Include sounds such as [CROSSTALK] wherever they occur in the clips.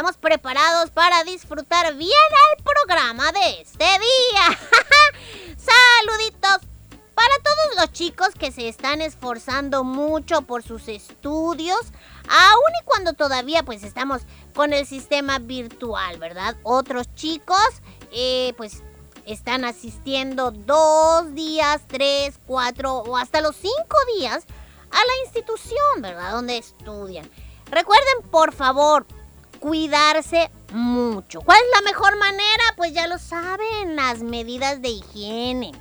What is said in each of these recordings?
Estamos preparados para disfrutar bien el programa de este día. [LAUGHS] Saluditos para todos los chicos que se están esforzando mucho por sus estudios, aun y cuando todavía pues estamos con el sistema virtual, ¿verdad? Otros chicos eh, pues están asistiendo dos días, tres, cuatro o hasta los cinco días a la institución, ¿verdad? Donde estudian. Recuerden, por favor, cuidarse mucho. ¿Cuál es la mejor manera? Pues ya lo saben, las medidas de higiene.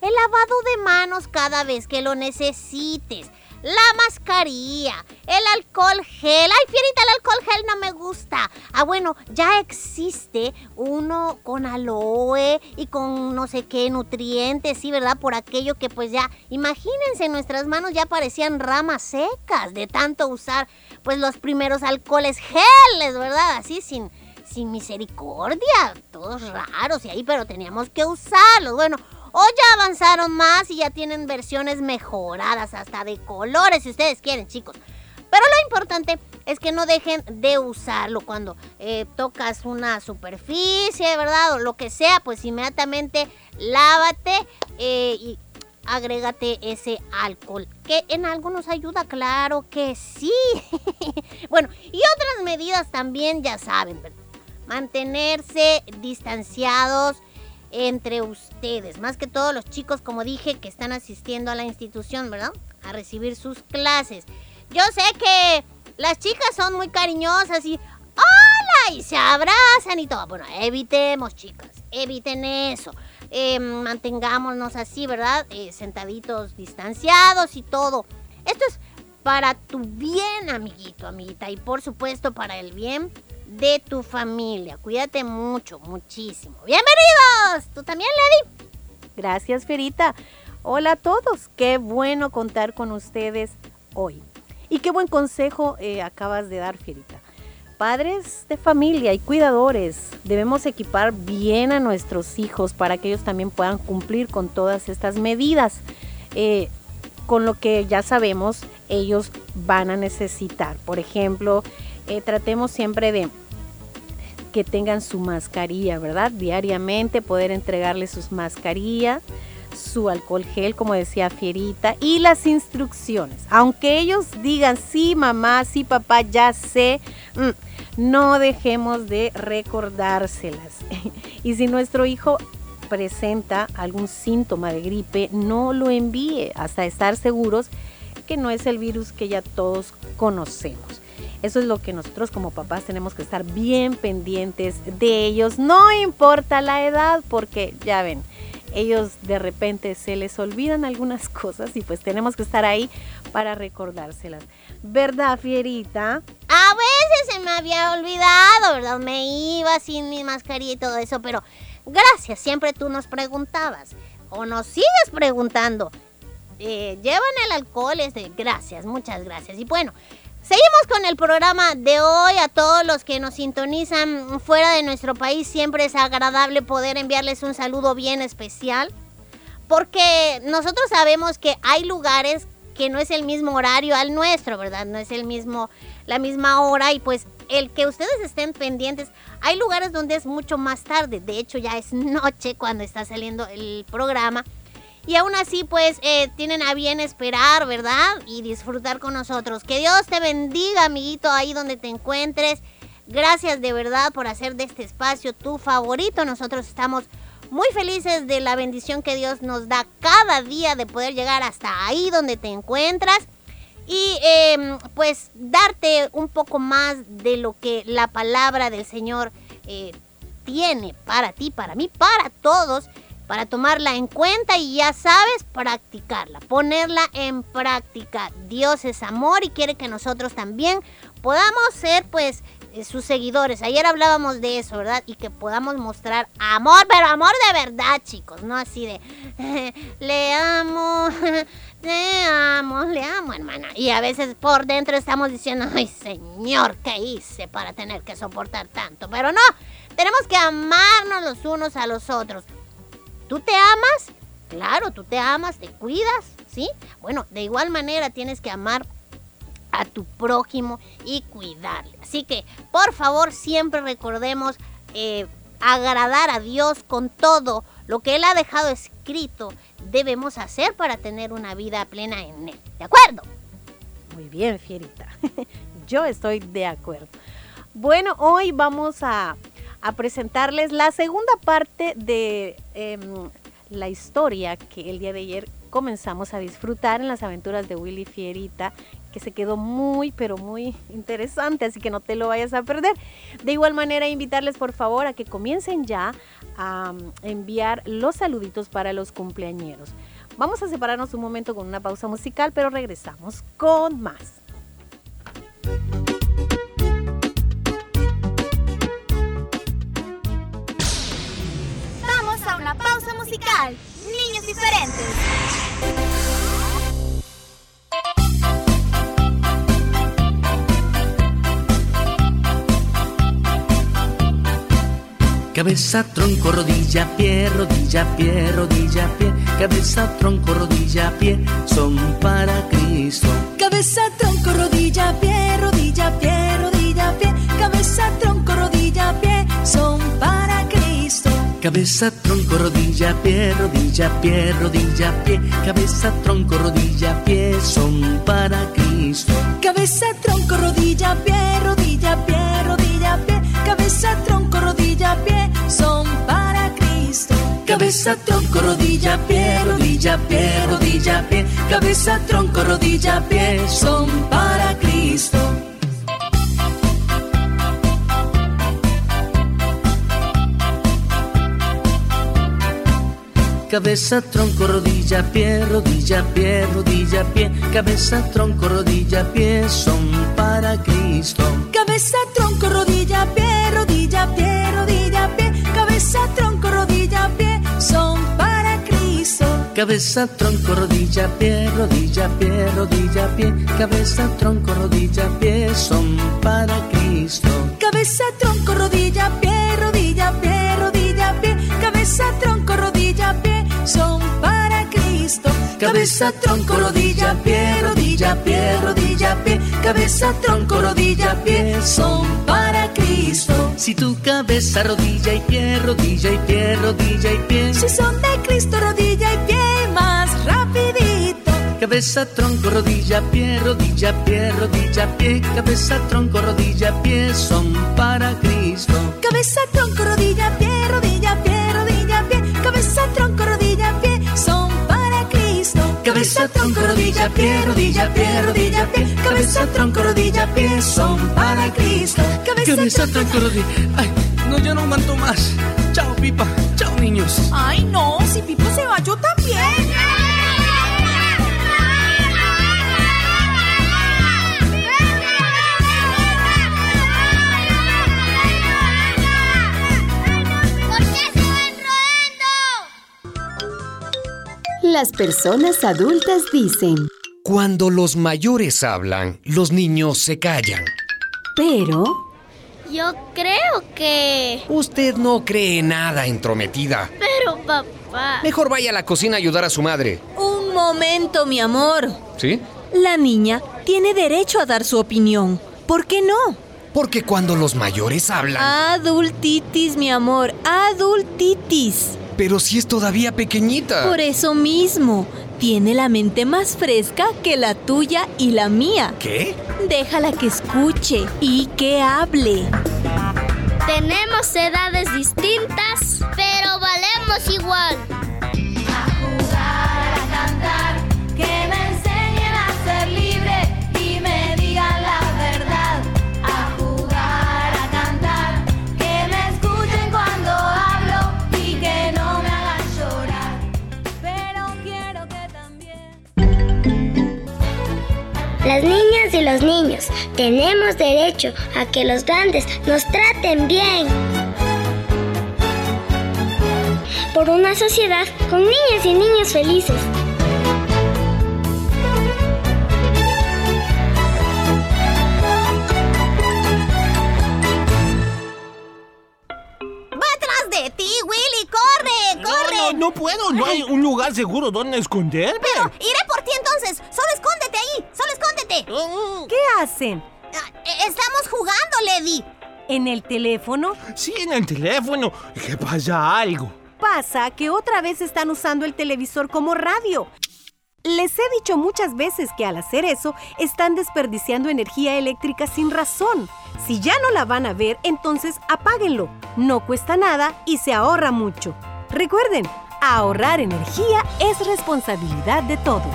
El lavado de manos cada vez que lo necesites. La mascarilla, el alcohol gel. Ay, Fierita, el alcohol gel no me gusta. Ah, bueno, ya existe uno con aloe y con no sé qué nutrientes, sí, ¿verdad? Por aquello que pues ya, imagínense, nuestras manos ya parecían ramas secas de tanto usar pues los primeros alcoholes geles, ¿verdad? Así sin, sin misericordia, todos raros y ahí, pero teníamos que usarlos. Bueno, o ya avanzaron más y ya tienen versiones mejoradas, hasta de colores, si ustedes quieren, chicos. Pero lo importante es que no dejen de usarlo cuando eh, tocas una superficie, ¿verdad? O lo que sea, pues inmediatamente lávate eh, y agrégate ese alcohol. Que en algo nos ayuda, claro que sí. [LAUGHS] bueno, y otras medidas también, ya saben, ¿verdad? mantenerse distanciados entre ustedes, más que todos los chicos, como dije, que están asistiendo a la institución, ¿verdad? A recibir sus clases. Yo sé que las chicas son muy cariñosas y hola y se abrazan y todo. Bueno, evitemos, chicas, eviten eso. Eh, mantengámonos así, ¿verdad? Eh, sentaditos, distanciados y todo. Esto es para tu bien, amiguito, amiguita, y por supuesto para el bien de tu familia. Cuídate mucho, muchísimo. ¡Bienvenidos! ¿Tú también, Lady? Gracias, Ferita. Hola a todos. Qué bueno contar con ustedes hoy. Y qué buen consejo eh, acabas de dar, Ferita. Padres de familia y cuidadores, debemos equipar bien a nuestros hijos para que ellos también puedan cumplir con todas estas medidas. Eh, con lo que ya sabemos, ellos van a necesitar. Por ejemplo, eh, tratemos siempre de que tengan su mascarilla, ¿verdad? Diariamente poder entregarles sus mascarillas, su alcohol gel, como decía Fierita, y las instrucciones. Aunque ellos digan, sí, mamá, sí, papá, ya sé, mm, no dejemos de recordárselas. [LAUGHS] y si nuestro hijo presenta algún síntoma de gripe, no lo envíe hasta estar seguros que no es el virus que ya todos conocemos. Eso es lo que nosotros como papás tenemos que estar bien pendientes de ellos, no importa la edad, porque ya ven, ellos de repente se les olvidan algunas [LAUGHS] cosas y pues tenemos que estar ahí para recordárselas. ¿Verdad, Fierita? A veces se me había olvidado, ¿verdad? Me iba sin mi mascarilla y todo eso, pero gracias, siempre tú nos preguntabas o nos sigues preguntando. Eh, llevan el alcohol, este, gracias, muchas gracias. Y bueno, seguimos con el programa de hoy. A todos los que nos sintonizan fuera de nuestro país, siempre es agradable poder enviarles un saludo bien especial. Porque nosotros sabemos que hay lugares que no es el mismo horario al nuestro, ¿verdad? No es el mismo, la misma hora y pues el que ustedes estén pendientes, hay lugares donde es mucho más tarde, de hecho ya es [LAUGHS] noche cuando está saliendo el programa y aún así pues eh, tienen a bien esperar, ¿verdad? Y disfrutar con nosotros. Que Dios te bendiga, amiguito, ahí donde te encuentres. Gracias de verdad por hacer de este espacio tu favorito. Nosotros estamos muy felices de la bendición que Dios nos da cada día de poder llegar hasta ahí donde te encuentras y eh, pues darte un poco más de lo que la palabra del Señor eh, tiene para ti, para mí, para todos, para tomarla en cuenta y ya sabes, practicarla, ponerla en práctica. Dios es amor y quiere que nosotros también podamos ser pues eh, sus seguidores. Ayer hablábamos de eso, ¿verdad? Y que podamos mostrar amor, pero amor de verdad, chicos, no así de [LAUGHS] le amo, [LAUGHS] le amo, le amo, hermana. Y a veces por dentro estamos diciendo, ay, Señor, ¿qué hice para tener que soportar tanto? Pero no, tenemos que amarnos los unos a los otros. ¿Tú te amas? Claro, tú te amas, te cuidas, ¿sí? Bueno, de igual manera tienes que amar a tu prójimo y cuidarle. Así que, por favor, siempre recordemos eh, agradar a Dios con todo lo que Él ha dejado escrito. Debemos hacer para tener una vida plena en Él. ¿De acuerdo? Muy bien, Fierita. [LAUGHS] Yo estoy de acuerdo. Bueno, hoy vamos a, a presentarles la segunda parte de em, la historia que el día de ayer comenzamos a disfrutar en las aventuras de Willy Fierita, que se quedó muy, pero muy interesante, así que no te lo vayas a perder. De igual manera, invitarles por favor a que comiencen ya a um, enviar los saluditos para los cumpleañeros. Vamos a separarnos un momento con una pausa musical, pero regresamos con más. Musical. Niños diferentes. Cabeza, tronco, rodilla, pie, rodilla, pie, rodilla, pie. Cabeza, tronco, rodilla, pie, son para Cristo. Cabeza, tronco, rodilla, pie, rodilla, pie, rodilla, pie. Cabeza, tronco, rodilla, pie, son para Cristo. Cabeza, tronco, rodilla, pie, rodilla, pie, rodilla, pie. Cabeza, tronco, rodilla, pie, son para Cristo. Cabeza, tronco, rodilla, pie, rodilla, pie, rodilla, pie. Cabeza, tronco, rodilla, pie, son para Cristo. Cabeza, tronco, rodilla, pie, rodilla, pie, rodilla, pie. Cabeza, tronco, rodilla, pie, son para Cristo. Cabeza, tronco, rodilla, pie, rodilla, pie, rodilla, pie. Cabeza, tronco, rodilla, pie, son para Cristo. Cabeza, tronco, rodilla, pie, rodilla, pie, rodilla, pie. Cabeza, tronco, rodilla, pie, son para Cristo. Cabeza, tronco, rodilla, pie, rodilla, pie, rodilla, pie. Cabeza, tronco, rodilla, pie, son para Cristo. Cabeza, tronco, rodilla, pie, rodilla, pie, rodilla, pie. Cabeza, tronco, Cabeza, tronco, rodilla, pie, rodilla, pie, rodilla, pie. Cabeza, tronco, rodilla, pie, son para Cristo. Si tu cabeza, rodilla y pie, rodilla y pie, rodilla y pie. Si son de Cristo, rodilla y pie, más rapidito. Cabeza, tronco, rodilla, pie, rodilla, pie, rodilla, pie. Cabeza, tronco, rodilla, pie, son para Cristo. Cabeza, tronco, rodilla, pie, rodilla, pie, rodilla, pie. Cabeza, tronco, Cabeza, tronco, rodilla, pie, rodilla, pie, rodilla, pie. Cabeza, tronco, rodilla, pie, son para Cristo. Cabeza, tronco, rodilla. Ay, no, yo no aguanto más. Chao, Pipa. Chao, niños. Ay, no, si Pipo las personas adultas dicen, Cuando los mayores hablan, los niños se callan. pero Yo creo que... Usted no cree nada entrometida. Pero papá... Mejor vaya a la cocina a ayudar a su madre. Un momento, mi amor. ¿Sí? La niña tiene derecho a dar su opinión. ¿Por qué no? Porque cuando los mayores hablan... Adultitis, mi amor. Adultitis. Pero si es todavía pequeñita. Por eso mismo, tiene la mente más fresca que la tuya y la mía. ¿Qué? Déjala que escuche y que hable. Tenemos edades distintas, pero valemos igual. Las niñas y los niños tenemos derecho a que los grandes nos traten bien. Por una sociedad con niñas y niños felices. ¡Va atrás de ti, Willy! ¡Corre! ¡Corre! No, puedo. No hay un lugar seguro donde esconderme. Pero iré por ti entonces. Solo ¿Qué hacen? Ah, eh, Estamos jugando, Lady. ¿En el teléfono? Sí, en el teléfono. ¿Qué pasa algo? Pasa que otra vez están usando el televisor como radio. Les he dicho muchas veces que al hacer eso están desperdiciando energía eléctrica sin razón. Si ya no la van a ver, entonces apáguenlo. No cuesta nada y se ahorra mucho. Recuerden, ahorrar energía es responsabilidad de todos.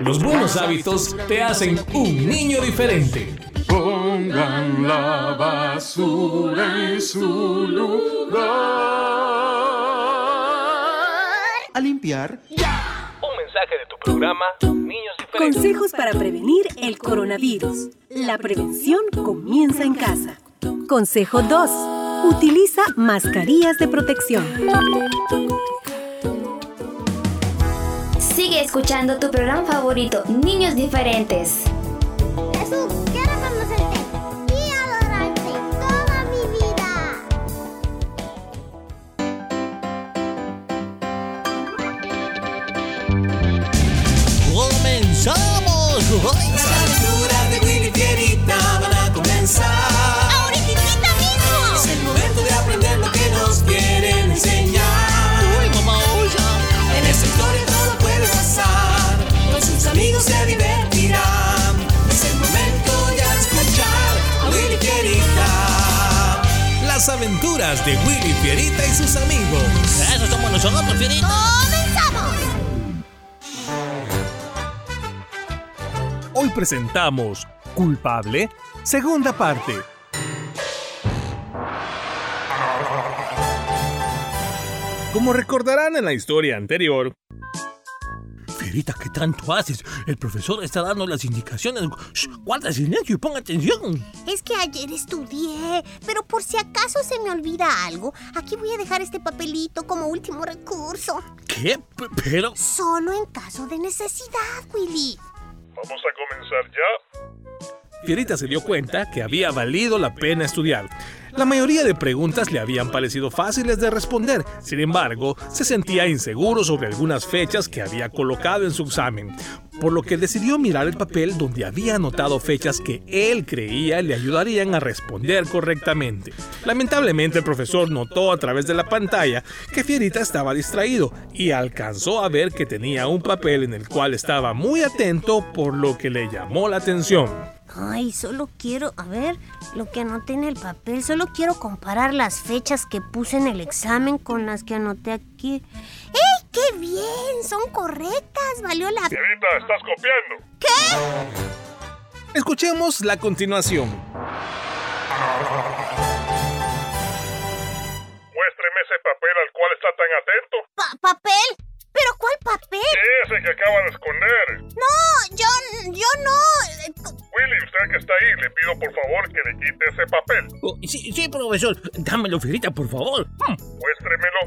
Los buenos hábitos te hacen un niño diferente. Pongan la basura en su lugar. A limpiar. Un mensaje de tu programa Niños Diferentes. Consejos para prevenir el coronavirus. La prevención comienza en casa. Consejo 2. Utiliza mascarillas de protección. Escuchando tu programa favorito, Niños Diferentes. ¡Comenzamos! Hoy presentamos Culpable, segunda parte. Como recordarán en la historia anterior, ¿qué tanto haces? El profesor está dando las indicaciones. Shh, guarda silencio y pon atención. Es que ayer estudié, pero por si acaso se me olvida algo, aquí voy a dejar este papelito como último recurso. ¿Qué? P- Pero... Solo en caso de necesidad, Willy. ¿Vamos a comenzar ya? Fierita se dio cuenta que había valido la pena estudiar. La mayoría de preguntas le habían parecido fáciles de responder, sin embargo, se sentía inseguro sobre algunas fechas que había colocado en su examen. por lo que decidió mirar el papel donde había anotado fechas que él creía le ayudarían a responder correctamente. Lamentablemente el profesor notó a través de la pantalla que Fierita estaba distraído y alcanzó a ver que tenía un papel en el cual estaba muy atento por lo que le llamó la atención. Ay, solo quiero, a ver, lo que anoté en el papel, solo quiero comparar las fechas que puse en el examen con las que anoté aquí. ¡Ey, qué bien! Son correctas, valió la... Fierita, estás copiando. ¿Qué? Escuchemos la continuación. Muéstreme ese papel al cual está tan atento. Pa- ¿Papel? ¿Pero cuál papel? Ese que acaba de esconder. No, yo, yo no. Willy, usted que está ahí, le pido por favor que le quite ese papel. Oh, sí, sí, profesor. Dámelo, Fierita, por favor. Hmm. Muéstremelo.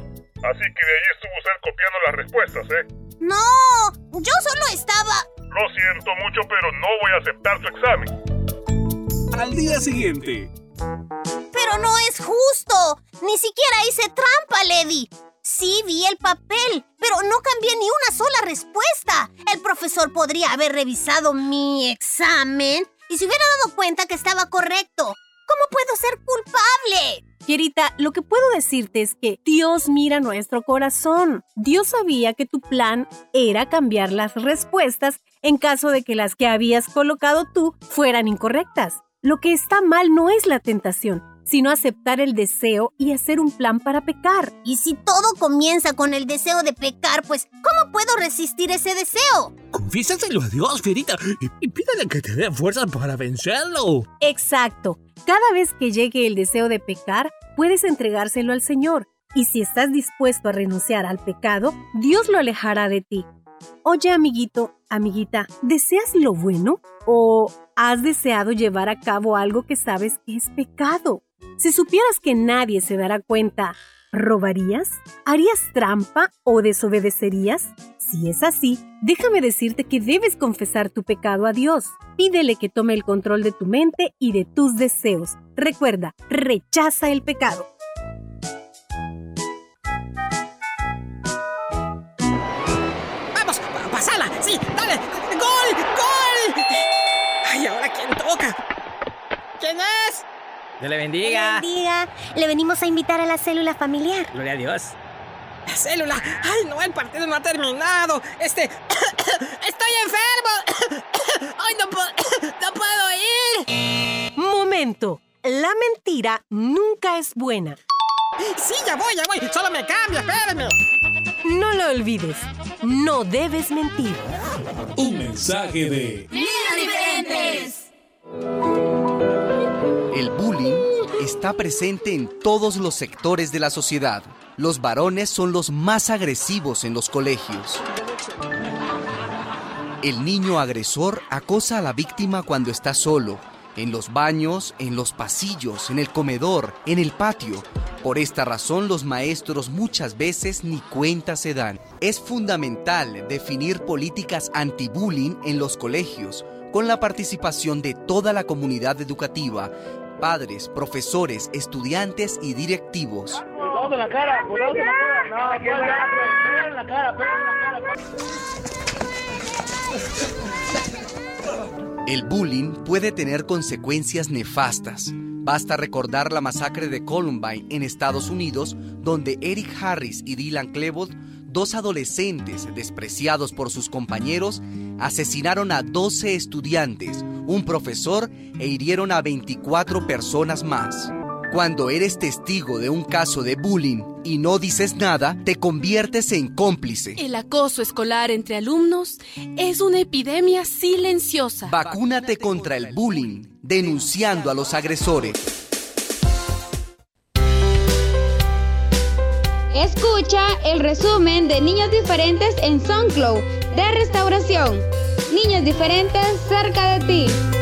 Así que de ahí estuvo usted copiando las respuestas, ¿eh? No, yo solo estaba... Lo siento mucho, pero no voy a aceptar su examen. Al día siguiente. Pero no es justo. Ni siquiera hice trampa, Lady. Sí vi el papel, pero no cambié ni una sola respuesta. El profesor podría haber revisado mi examen y se hubiera dado cuenta que estaba correcto. ¿Cómo puedo ser culpable? Fierita, lo que puedo decirte es que Dios mira nuestro corazón. Dios sabía que tu plan era cambiar las respuestas en caso de que las que habías colocado tú fueran incorrectas. Lo que está mal no es la tentación, sino aceptar el deseo y hacer un plan para pecar. Y si todo comienza con el deseo de pecar, pues ¿cómo puedo resistir ese deseo? Confiésaselo a Dios, Fierita, y, y pídale que te dé fuerzas para vencerlo. Exacto. Cada vez que llegue el deseo de pecar, puedes entregárselo al Señor. Y si estás dispuesto a renunciar al pecado, Dios lo alejará de ti. Oye, amiguito, amiguita, ¿deseas lo bueno? ¿O has deseado llevar a cabo algo que sabes que es pecado? Si supieras que nadie se dará cuenta, ¿robarías? ¿Harías trampa o desobedecerías? Si es así, déjame decirte que debes confesar tu pecado a Dios. Pídele que tome el control de tu mente y de tus deseos. Recuerda, rechaza el pecado. ¡Vamos! pa- ¡Pasala! ¡Sí! ¡Dale! ¡Gol! ¡Gol! ¡Ay, ahora quién toca! ¿Quién es? Dios le bendiga. Bendiga. Le venimos a invitar a la célula familiar. Gloria a Dios. ¡La célula! ¡Ay, no! El partido no ha terminado. Este... [COUGHS] ¡Estoy enfermo! [COUGHS] ¡Ay, no puedo... [COUGHS] ¡No puedo ir! Momento. La mentira nunca es buena. Sí, ya voy, ya voy. Solo me cambio, espérenme. No lo olvides. No debes mentir. Un mensaje de... ¡Niños diferentes! El bullying está presente en todos los sectores de la sociedad. Los varones son los más agresivos en los colegios. El niño agresor acosa a la víctima cuando está solo, en los baños, en los pasillos, en el comedor, en el patio. Por esta razón los maestros muchas veces ni cuenta se dan. Es fundamental definir políticas anti-bullying en los colegios, con la participación de toda la comunidad educativa, padres, profesores, estudiantes y directivos. El bullying puede tener consecuencias nefastas. Basta recordar la masacre de Columbine en Estados Unidos, donde Eric Harris y Dylan Klebold, dos adolescentes despreciados por sus compañeros, asesinaron a 12 estudiantes, un profesor e hirieron a 24 personas más. Cuando eres testigo de un caso de bullying y no dices nada, te conviertes en cómplice. El acoso escolar entre alumnos es una epidemia silenciosa. Vacúnate contra el bullying, denunciando a los agresores. Escucha el resumen de Niños Diferentes en SoundCloud de Restauración. Niños Diferentes cerca de ti.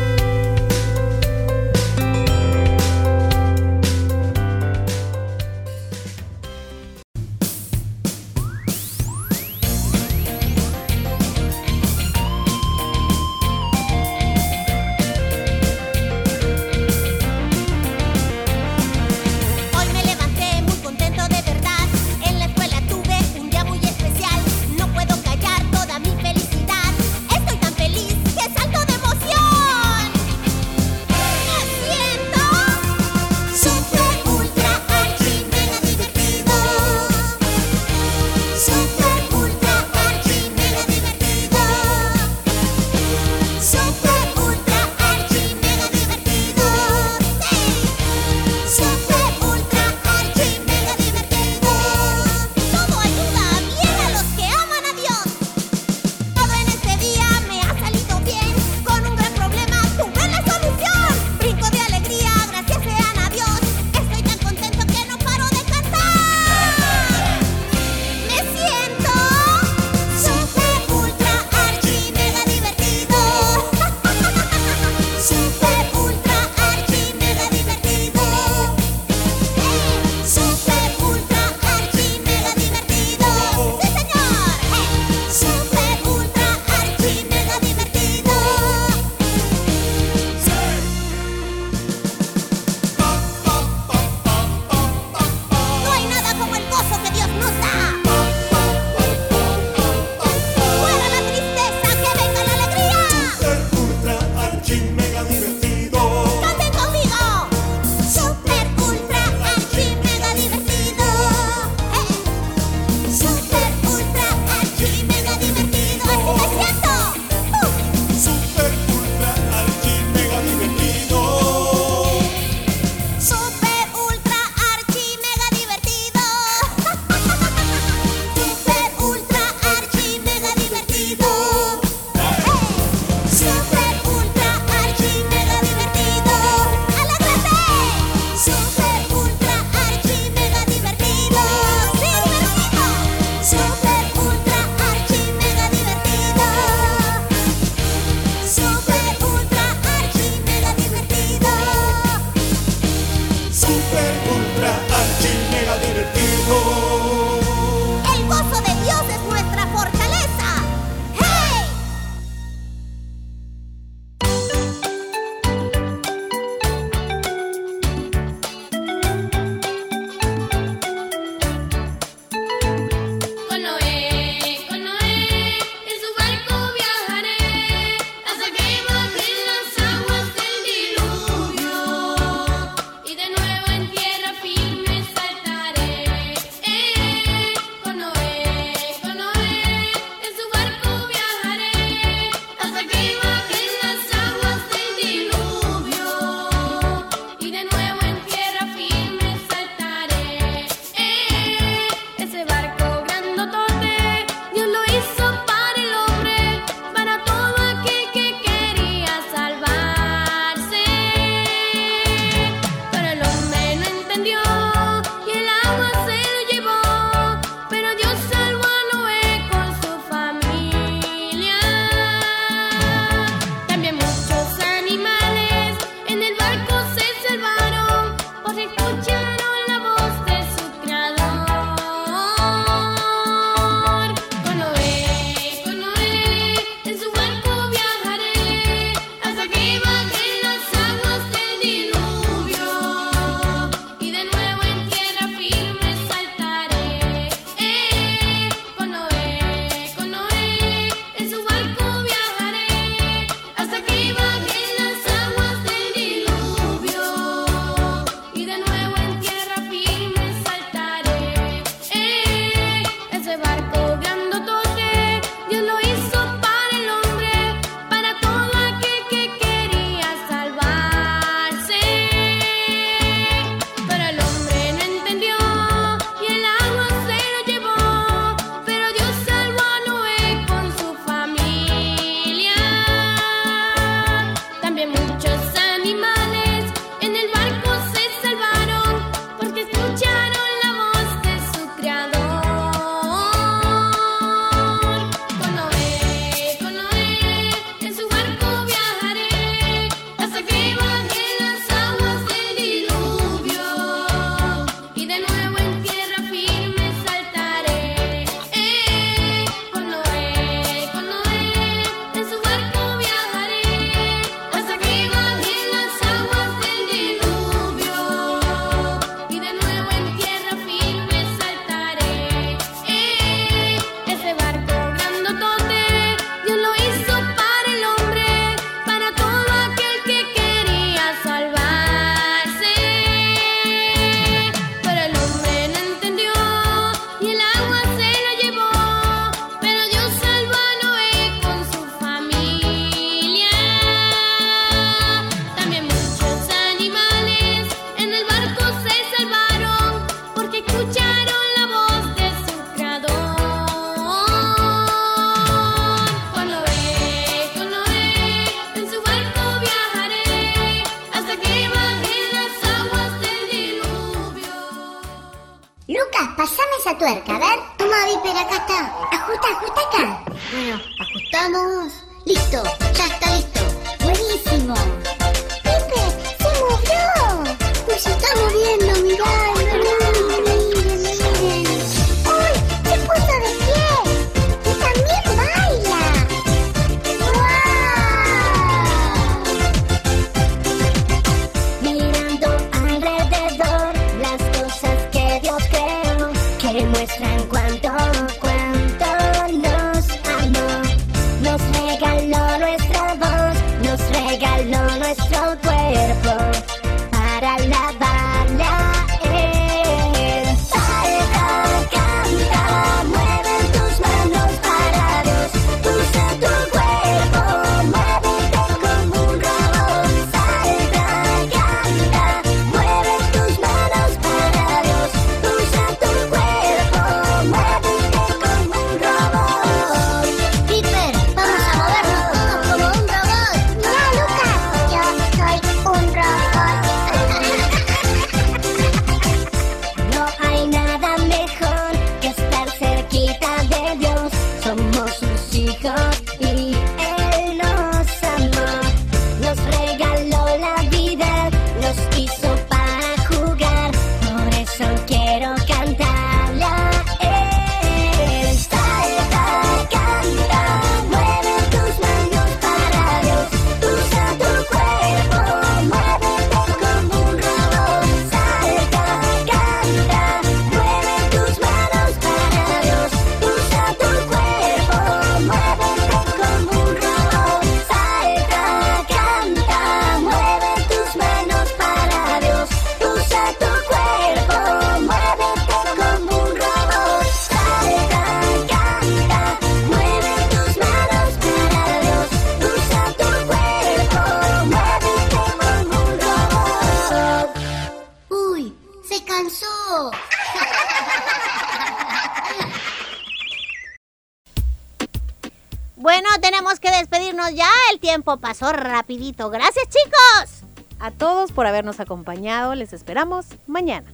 tiempo pasó rapidito. Gracias chicos. A todos por habernos acompañado. Les esperamos mañana.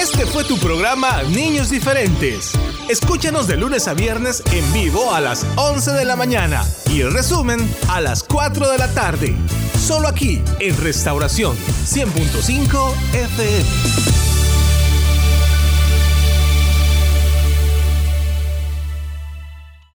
Este fue tu programa Niños Diferentes. Escúchanos de lunes a viernes en vivo a las 11 de la mañana y el resumen a las 4 de la tarde solo aquí en Restauración 100.5 FM.